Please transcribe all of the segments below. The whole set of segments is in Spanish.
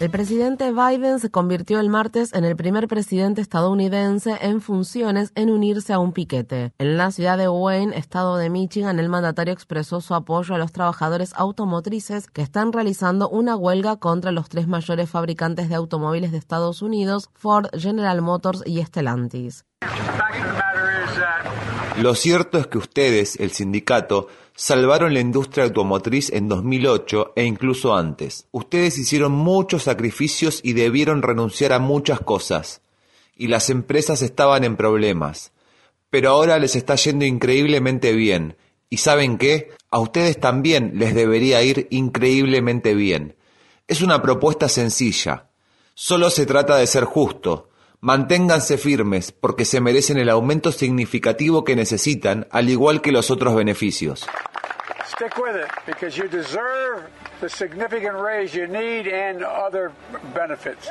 El presidente Biden se convirtió el martes en el primer presidente estadounidense en funciones en unirse a un piquete. En la ciudad de Wayne, estado de Michigan, el mandatario expresó su apoyo a los trabajadores automotrices que están realizando una huelga contra los tres mayores fabricantes de automóviles de Estados Unidos, Ford, General Motors y Stellantis. Lo cierto es que ustedes, el sindicato, salvaron la industria automotriz en 2008 e incluso antes. Ustedes hicieron muchos sacrificios y debieron renunciar a muchas cosas. Y las empresas estaban en problemas. Pero ahora les está yendo increíblemente bien. ¿Y saben qué? A ustedes también les debería ir increíblemente bien. Es una propuesta sencilla. Solo se trata de ser justo, Manténganse firmes porque se merecen el aumento significativo que necesitan, al igual que los otros beneficios.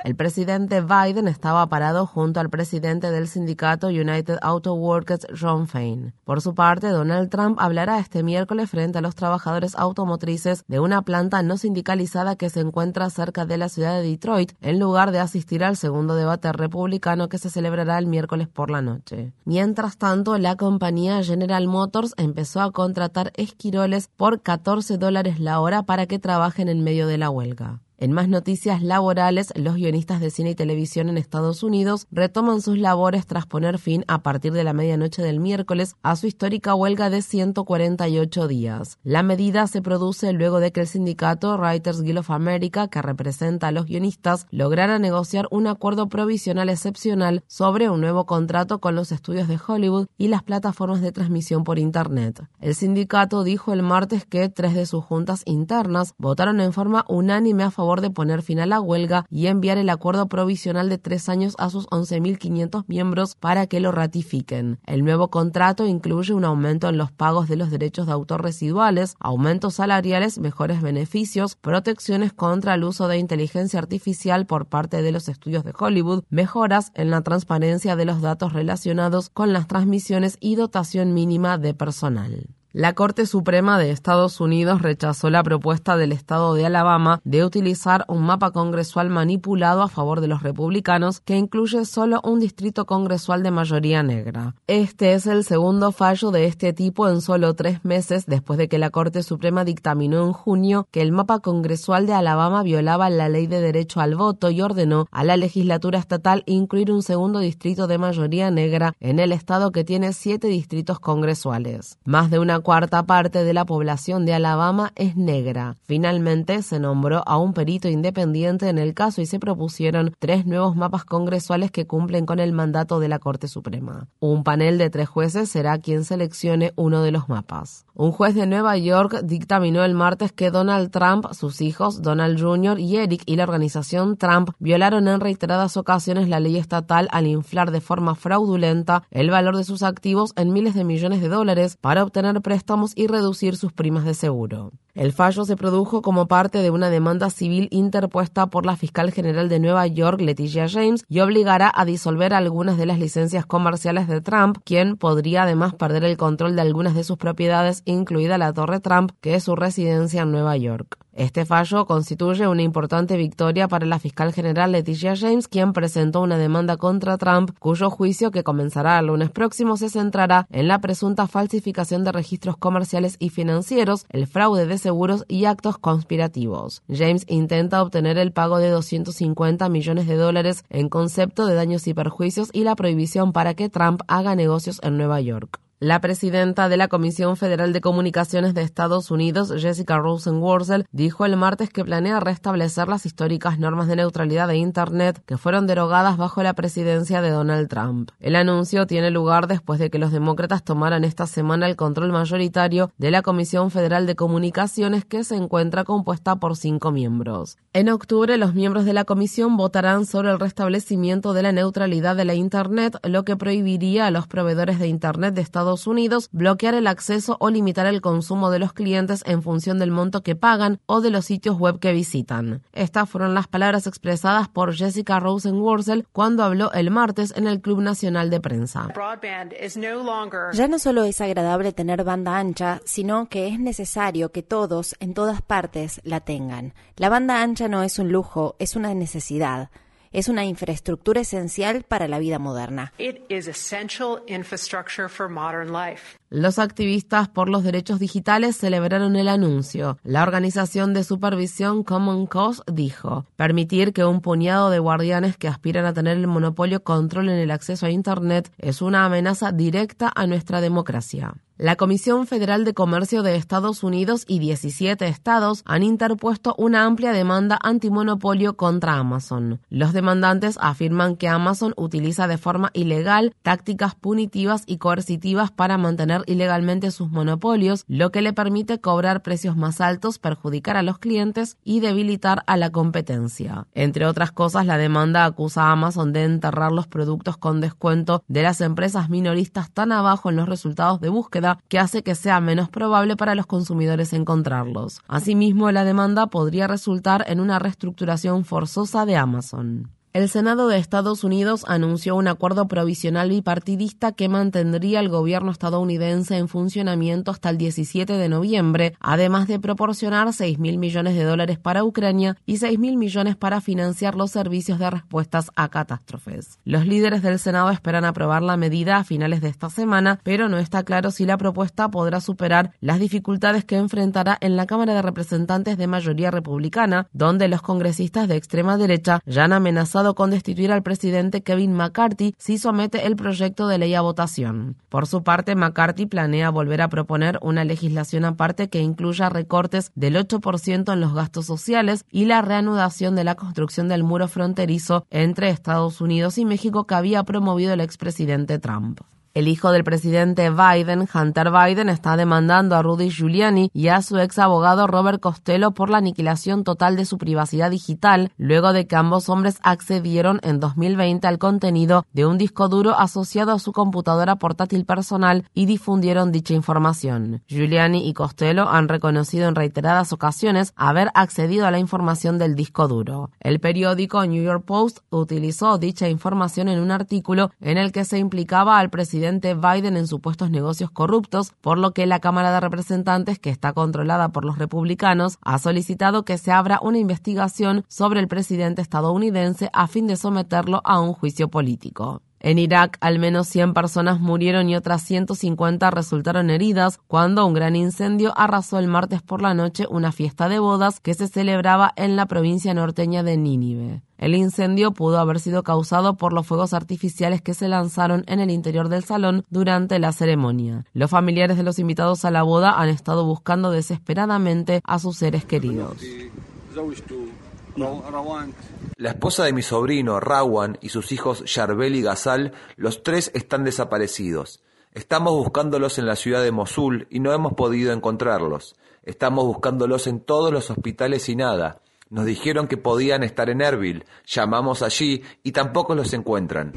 El presidente Biden estaba parado junto al presidente del sindicato United Auto Workers, John Fain. Por su parte, Donald Trump hablará este miércoles frente a los trabajadores automotrices de una planta no sindicalizada que se encuentra cerca de la ciudad de Detroit, en lugar de asistir al segundo debate republicano que se celebrará el miércoles por la noche. Mientras tanto, la compañía General Motors empezó a contratar esquiroles por 14 dólares la hora para que trabajen en medio de la huelga. En más noticias laborales, los guionistas de cine y televisión en Estados Unidos retoman sus labores tras poner fin a partir de la medianoche del miércoles a su histórica huelga de 148 días. La medida se produce luego de que el sindicato Writers Guild of America, que representa a los guionistas, lograra negociar un acuerdo provisional excepcional sobre un nuevo contrato con los estudios de Hollywood y las plataformas de transmisión por Internet. El sindicato dijo el martes que tres de sus juntas internas votaron en forma unánime a favor de poner fin a la huelga y enviar el acuerdo provisional de tres años a sus 11.500 miembros para que lo ratifiquen. El nuevo contrato incluye un aumento en los pagos de los derechos de autor residuales, aumentos salariales, mejores beneficios, protecciones contra el uso de inteligencia artificial por parte de los estudios de Hollywood, mejoras en la transparencia de los datos relacionados con las transmisiones y dotación mínima de personal. La Corte Suprema de Estados Unidos rechazó la propuesta del Estado de Alabama de utilizar un mapa congresual manipulado a favor de los republicanos que incluye solo un distrito congresual de mayoría negra. Este es el segundo fallo de este tipo en solo tres meses después de que la Corte Suprema dictaminó en junio que el mapa congresual de Alabama violaba la ley de derecho al voto y ordenó a la legislatura estatal incluir un segundo distrito de mayoría negra en el estado que tiene siete distritos congresuales. Más de una cuarta parte de la población de Alabama es negra. Finalmente se nombró a un perito independiente en el caso y se propusieron tres nuevos mapas congresuales que cumplen con el mandato de la Corte Suprema. Un panel de tres jueces será quien seleccione uno de los mapas. Un juez de Nueva York dictaminó el martes que Donald Trump, sus hijos Donald Jr. y Eric y la organización Trump violaron en reiteradas ocasiones la ley estatal al inflar de forma fraudulenta el valor de sus activos en miles de millones de dólares para obtener préstamos y reducir sus primas de seguro. El fallo se produjo como parte de una demanda civil interpuesta por la fiscal general de Nueva York, Leticia James, y obligará a disolver algunas de las licencias comerciales de Trump, quien podría además perder el control de algunas de sus propiedades, incluida la Torre Trump, que es su residencia en Nueva York. Este fallo constituye una importante victoria para la fiscal general Leticia James, quien presentó una demanda contra Trump, cuyo juicio, que comenzará el lunes próximo, se centrará en la presunta falsificación de registros comerciales y financieros, el fraude de seguros y actos conspirativos. James intenta obtener el pago de 250 millones de dólares en concepto de daños y perjuicios y la prohibición para que Trump haga negocios en Nueva York. La presidenta de la Comisión Federal de Comunicaciones de Estados Unidos, Jessica Rosenworcel, dijo el martes que planea restablecer las históricas normas de neutralidad de Internet que fueron derogadas bajo la presidencia de Donald Trump. El anuncio tiene lugar después de que los demócratas tomaran esta semana el control mayoritario de la Comisión Federal de Comunicaciones que se encuentra compuesta por cinco miembros. En octubre, los miembros de la comisión votarán sobre el restablecimiento de la neutralidad de la Internet, lo que prohibiría a los proveedores de Internet de Estados Unidos bloquear el acceso o limitar el consumo de los clientes en función del monto que pagan o de los sitios web que visitan. Estas fueron las palabras expresadas por Jessica Rosenworcel cuando habló el martes en el Club Nacional de Prensa. Ya no solo es agradable tener banda ancha, sino que es necesario que todos, en todas partes, la tengan. La banda ancha no es un lujo, es una necesidad es una infraestructura esencial para la vida moderna. Los activistas por los derechos digitales celebraron el anuncio. La organización de supervisión Common Cause dijo, permitir que un puñado de guardianes que aspiran a tener el monopolio controlen el acceso a Internet es una amenaza directa a nuestra democracia. La Comisión Federal de Comercio de Estados Unidos y 17 estados han interpuesto una amplia demanda antimonopolio contra Amazon. Los demandantes afirman que Amazon utiliza de forma ilegal tácticas punitivas y coercitivas para mantener ilegalmente sus monopolios, lo que le permite cobrar precios más altos, perjudicar a los clientes y debilitar a la competencia. Entre otras cosas, la demanda acusa a Amazon de enterrar los productos con descuento de las empresas minoristas tan abajo en los resultados de búsqueda que hace que sea menos probable para los consumidores encontrarlos. Asimismo, la demanda podría resultar en una reestructuración forzosa de Amazon. El Senado de Estados Unidos anunció un acuerdo provisional bipartidista que mantendría el gobierno estadounidense en funcionamiento hasta el 17 de noviembre, además de proporcionar 6 mil millones de dólares para Ucrania y 6 mil millones para financiar los servicios de respuestas a catástrofes. Los líderes del Senado esperan aprobar la medida a finales de esta semana, pero no está claro si la propuesta podrá superar las dificultades que enfrentará en la Cámara de Representantes de mayoría republicana, donde los congresistas de extrema derecha ya han con destituir al presidente Kevin McCarthy si somete el proyecto de ley a votación. Por su parte, McCarthy planea volver a proponer una legislación aparte que incluya recortes del 8% en los gastos sociales y la reanudación de la construcción del muro fronterizo entre Estados Unidos y México que había promovido el expresidente Trump. El hijo del presidente Biden, Hunter Biden, está demandando a Rudy Giuliani y a su ex abogado Robert Costello por la aniquilación total de su privacidad digital, luego de que ambos hombres accedieron en 2020 al contenido de un disco duro asociado a su computadora portátil personal y difundieron dicha información. Giuliani y Costello han reconocido en reiteradas ocasiones haber accedido a la información del disco duro. El periódico New York Post utilizó dicha información en un artículo en el que se implicaba al presidente Biden en supuestos negocios corruptos, por lo que la Cámara de Representantes, que está controlada por los republicanos, ha solicitado que se abra una investigación sobre el presidente estadounidense a fin de someterlo a un juicio político. En Irak, al menos 100 personas murieron y otras 150 resultaron heridas cuando un gran incendio arrasó el martes por la noche una fiesta de bodas que se celebraba en la provincia norteña de Nínive. El incendio pudo haber sido causado por los fuegos artificiales que se lanzaron en el interior del salón durante la ceremonia. Los familiares de los invitados a la boda han estado buscando desesperadamente a sus seres queridos. La esposa de mi sobrino, Rawan, y sus hijos Yarbel y Gazal, los tres están desaparecidos. Estamos buscándolos en la ciudad de Mosul y no hemos podido encontrarlos. Estamos buscándolos en todos los hospitales y nada. Nos dijeron que podían estar en Erbil. Llamamos allí y tampoco los encuentran.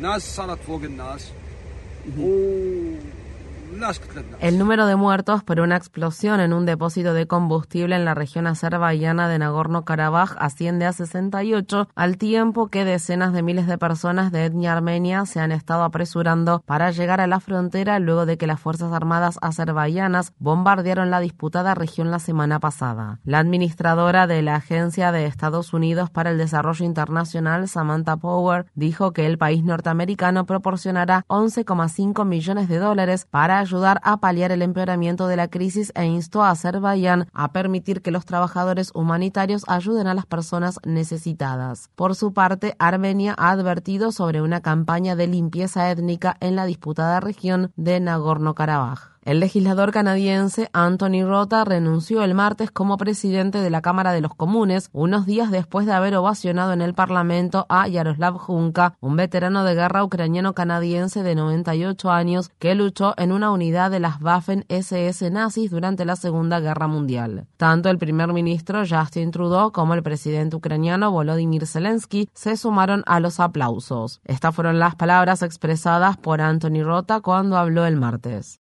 El número de muertos por una explosión en un depósito de combustible en la región azerbaiyana de Nagorno-Karabaj asciende a 68, al tiempo que decenas de miles de personas de etnia armenia se han estado apresurando para llegar a la frontera luego de que las Fuerzas Armadas azerbaiyanas bombardearon la disputada región la semana pasada. La administradora de la Agencia de Estados Unidos para el Desarrollo Internacional, Samantha Power, dijo que el país norteamericano proporcionará 11,5 millones de dólares para ayudar a paliar el empeoramiento de la crisis e instó a Azerbaiyán a permitir que los trabajadores humanitarios ayuden a las personas necesitadas. Por su parte, Armenia ha advertido sobre una campaña de limpieza étnica en la disputada región de Nagorno-Karabaj. El legislador canadiense Anthony Rota renunció el martes como presidente de la Cámara de los Comunes, unos días después de haber ovacionado en el Parlamento a Yaroslav Junka, un veterano de guerra ucraniano-canadiense de 98 años que luchó en una unidad de las Waffen-SS nazis durante la Segunda Guerra Mundial. Tanto el primer ministro Justin Trudeau como el presidente ucraniano Volodymyr Zelensky se sumaron a los aplausos. Estas fueron las palabras expresadas por Anthony Rota cuando habló el martes.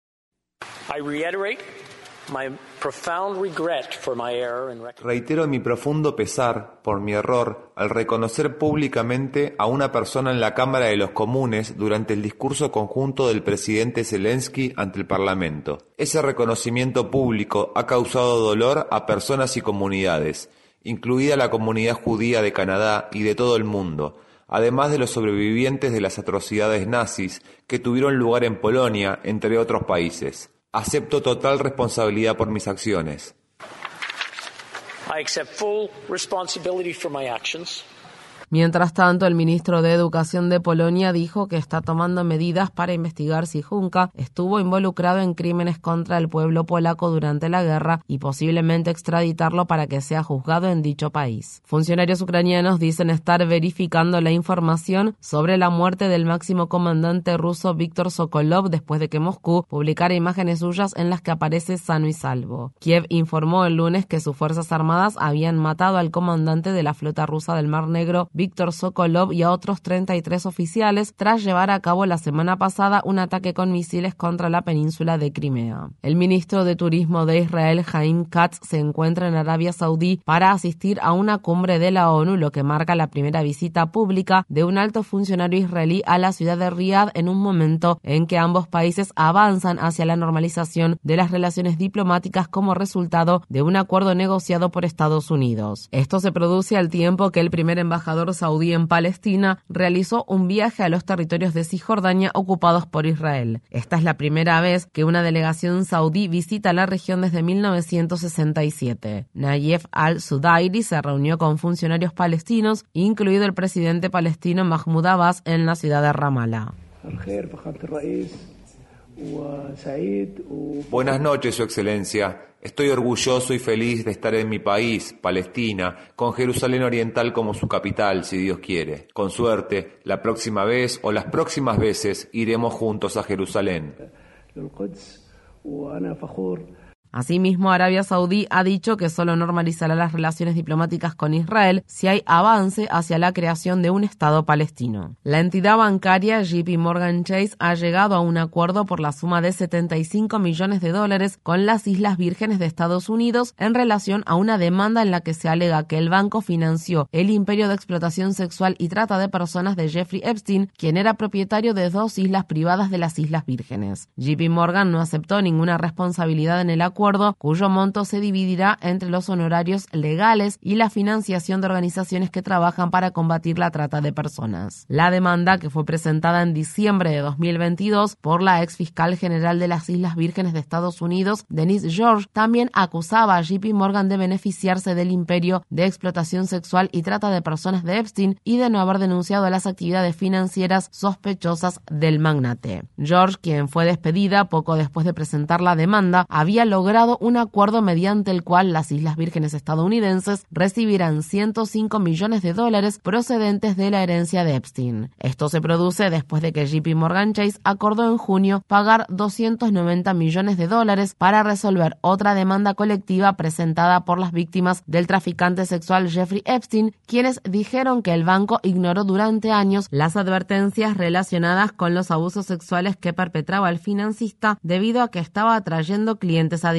Reitero mi profundo pesar por mi error al reconocer públicamente a una persona en la Cámara de los Comunes durante el discurso conjunto del presidente Zelensky ante el Parlamento. Ese reconocimiento público ha causado dolor a personas y comunidades, incluida la comunidad judía de Canadá y de todo el mundo, además de los sobrevivientes de las atrocidades nazis que tuvieron lugar en Polonia, entre otros países. Acepto total responsabilidad por mis acciones. Mientras tanto, el ministro de Educación de Polonia dijo que está tomando medidas para investigar si Junca estuvo involucrado en crímenes contra el pueblo polaco durante la guerra y posiblemente extraditarlo para que sea juzgado en dicho país. Funcionarios ucranianos dicen estar verificando la información sobre la muerte del máximo comandante ruso Víctor Sokolov después de que Moscú publicara imágenes suyas en las que aparece sano y salvo. Kiev informó el lunes que sus fuerzas armadas habían matado al comandante de la flota rusa del Mar Negro, Víctor Sokolov y a otros 33 oficiales tras llevar a cabo la semana pasada un ataque con misiles contra la península de Crimea. El ministro de Turismo de Israel, Jaim Katz, se encuentra en Arabia Saudí para asistir a una cumbre de la ONU, lo que marca la primera visita pública de un alto funcionario israelí a la ciudad de Riyadh en un momento en que ambos países avanzan hacia la normalización de las relaciones diplomáticas como resultado de un acuerdo negociado por Estados Unidos. Esto se produce al tiempo que el primer embajador saudí en Palestina realizó un viaje a los territorios de Cisjordania ocupados por Israel. Esta es la primera vez que una delegación saudí visita la región desde 1967. Nayef al-Sudairi se reunió con funcionarios palestinos, incluido el presidente palestino Mahmoud Abbas, en la ciudad de Ramallah. Buenas noches, Su Excelencia. Estoy orgulloso y feliz de estar en mi país, Palestina, con Jerusalén Oriental como su capital, si Dios quiere. Con suerte, la próxima vez o las próximas veces iremos juntos a Jerusalén. Asimismo, Arabia Saudí ha dicho que solo normalizará las relaciones diplomáticas con Israel si hay avance hacia la creación de un Estado palestino. La entidad bancaria JP Morgan Chase ha llegado a un acuerdo por la suma de 75 millones de dólares con las Islas Vírgenes de Estados Unidos en relación a una demanda en la que se alega que el banco financió el imperio de explotación sexual y trata de personas de Jeffrey Epstein, quien era propietario de dos islas privadas de las Islas Vírgenes. JP Morgan no aceptó ninguna responsabilidad en el acuerdo cuyo monto se dividirá entre los honorarios legales y la financiación de organizaciones que trabajan para combatir la trata de personas. La demanda, que fue presentada en diciembre de 2022 por la ex fiscal general de las Islas Vírgenes de Estados Unidos, Denise George, también acusaba a JP Morgan de beneficiarse del imperio de explotación sexual y trata de personas de Epstein y de no haber denunciado las actividades financieras sospechosas del magnate. George, quien fue despedida poco después de presentar la demanda, había logrado un acuerdo mediante el cual las Islas Vírgenes estadounidenses recibirán 105 millones de dólares procedentes de la herencia de Epstein. Esto se produce después de que JP Morgan Chase acordó en junio pagar 290 millones de dólares para resolver otra demanda colectiva presentada por las víctimas del traficante sexual Jeffrey Epstein, quienes dijeron que el banco ignoró durante años las advertencias relacionadas con los abusos sexuales que perpetraba el financista debido a que estaba atrayendo clientes